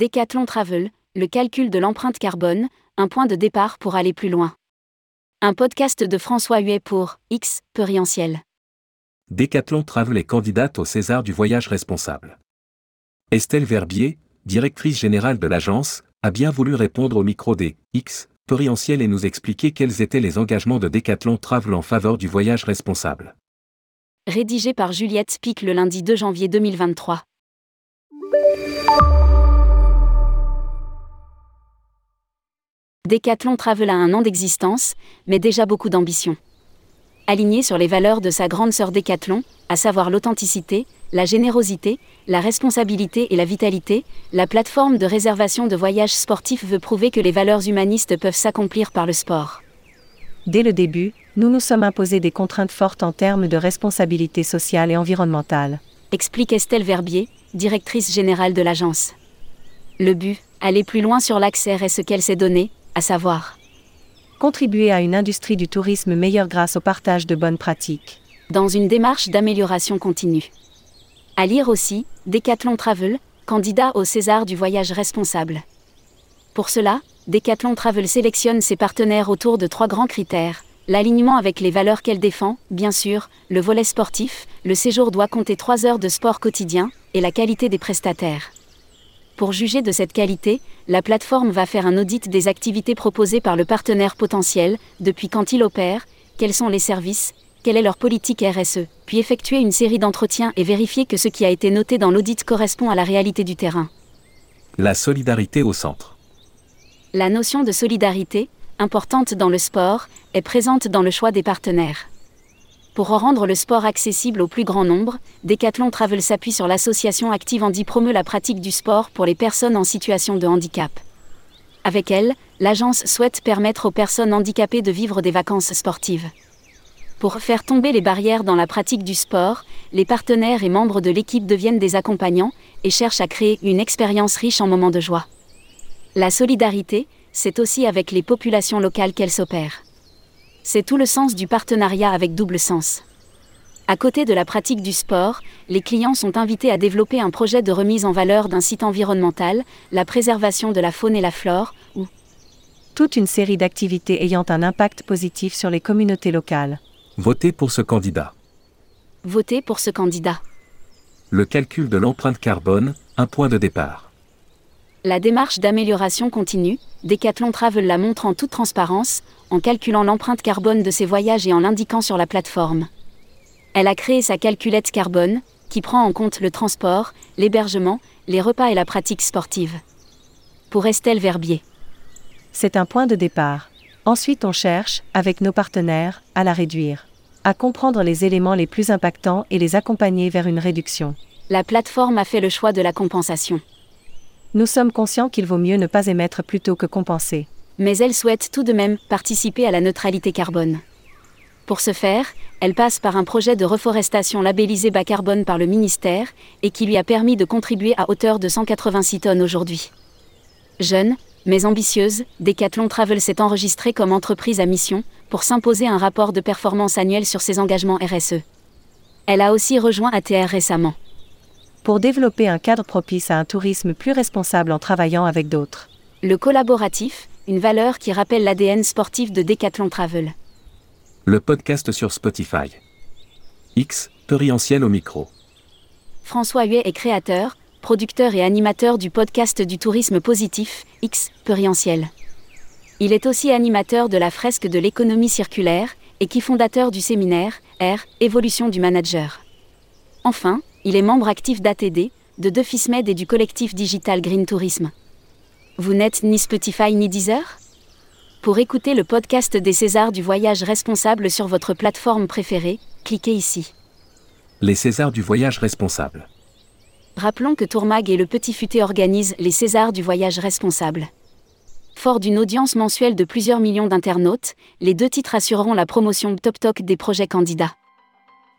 Decathlon Travel, le calcul de l'empreinte carbone, un point de départ pour aller plus loin. Un podcast de François Huet pour X, Perientiel. Decathlon Travel est candidate au César du voyage responsable. Estelle Verbier, directrice générale de l'agence, a bien voulu répondre au micro des X, Perientiel et nous expliquer quels étaient les engagements de Decathlon Travel en faveur du voyage responsable. Rédigé par Juliette Spic le lundi 2 janvier 2023. Decathlon Travel a un an d'existence, mais déjà beaucoup d'ambition. Aligné sur les valeurs de sa grande sœur Decathlon, à savoir l'authenticité, la générosité, la responsabilité et la vitalité, la plateforme de réservation de voyages sportifs veut prouver que les valeurs humanistes peuvent s'accomplir par le sport. Dès le début, nous nous sommes imposés des contraintes fortes en termes de responsabilité sociale et environnementale. Explique Estelle Verbier, directrice générale de l'agence. Le but, aller plus loin sur l'accès RSE qu'elle s'est donné, à savoir Contribuer à une industrie du tourisme meilleure grâce au partage de bonnes pratiques. dans une démarche d'amélioration continue. À lire aussi, Decathlon Travel, candidat au César du voyage responsable. Pour cela, Decathlon Travel sélectionne ses partenaires autour de trois grands critères. L'alignement avec les valeurs qu'elle défend, bien sûr, le volet sportif, le séjour doit compter 3 heures de sport quotidien, et la qualité des prestataires. Pour juger de cette qualité, la plateforme va faire un audit des activités proposées par le partenaire potentiel, depuis quand il opère, quels sont les services, quelle est leur politique RSE, puis effectuer une série d'entretiens et vérifier que ce qui a été noté dans l'audit correspond à la réalité du terrain. La solidarité au centre. La notion de solidarité, importante dans le sport, est présente dans le choix des partenaires. Pour rendre le sport accessible au plus grand nombre, Decathlon Travel s'appuie sur l'association Active Handi promeut la pratique du sport pour les personnes en situation de handicap. Avec elle, l'agence souhaite permettre aux personnes handicapées de vivre des vacances sportives. Pour faire tomber les barrières dans la pratique du sport, les partenaires et membres de l'équipe deviennent des accompagnants et cherchent à créer une expérience riche en moments de joie. La solidarité, c'est aussi avec les populations locales qu'elle s'opère. C'est tout le sens du partenariat avec double sens. À côté de la pratique du sport, les clients sont invités à développer un projet de remise en valeur d'un site environnemental, la préservation de la faune et la flore, ou Toute une série d'activités ayant un impact positif sur les communautés locales. Votez pour ce candidat. voter pour ce candidat. Le calcul de l'empreinte carbone, un point de départ. La démarche d'amélioration continue, Decathlon Travel la montre en toute transparence, en calculant l'empreinte carbone de ses voyages et en l'indiquant sur la plateforme. Elle a créé sa calculette carbone, qui prend en compte le transport, l'hébergement, les repas et la pratique sportive. Pour Estelle Verbier. C'est un point de départ. Ensuite, on cherche, avec nos partenaires, à la réduire. À comprendre les éléments les plus impactants et les accompagner vers une réduction. La plateforme a fait le choix de la compensation. Nous sommes conscients qu'il vaut mieux ne pas émettre plutôt que compenser. mais elle souhaite tout de même participer à la neutralité carbone. Pour ce faire, elle passe par un projet de reforestation labellisé bas carbone par le ministère et qui lui a permis de contribuer à hauteur de 186 tonnes aujourd'hui. Jeune, mais ambitieuse, Decathlon Travel s'est enregistrée comme entreprise à mission pour s'imposer un rapport de performance annuel sur ses engagements RSE. Elle a aussi rejoint ATR récemment. Pour développer un cadre propice à un tourisme plus responsable en travaillant avec d'autres. Le collaboratif, une valeur qui rappelle l'ADN sportif de Decathlon Travel. Le podcast sur Spotify. X, Perientiel au micro. François Huet est créateur, producteur et animateur du podcast du tourisme positif, X, Perientiel. Il est aussi animateur de la fresque de l'économie circulaire, et qui fondateur du séminaire, R, Évolution du manager. Enfin, il est membre actif d'ATD, de Defismed et du collectif digital Green Tourisme. Vous n'êtes ni Spotify ni Deezer? Pour écouter le podcast des Césars du voyage responsable sur votre plateforme préférée, cliquez ici. Les Césars du voyage responsable. Rappelons que Tourmag et le Petit Futé organisent les Césars du voyage responsable. Fort d'une audience mensuelle de plusieurs millions d'internautes, les deux titres assureront la promotion top talk des projets candidats.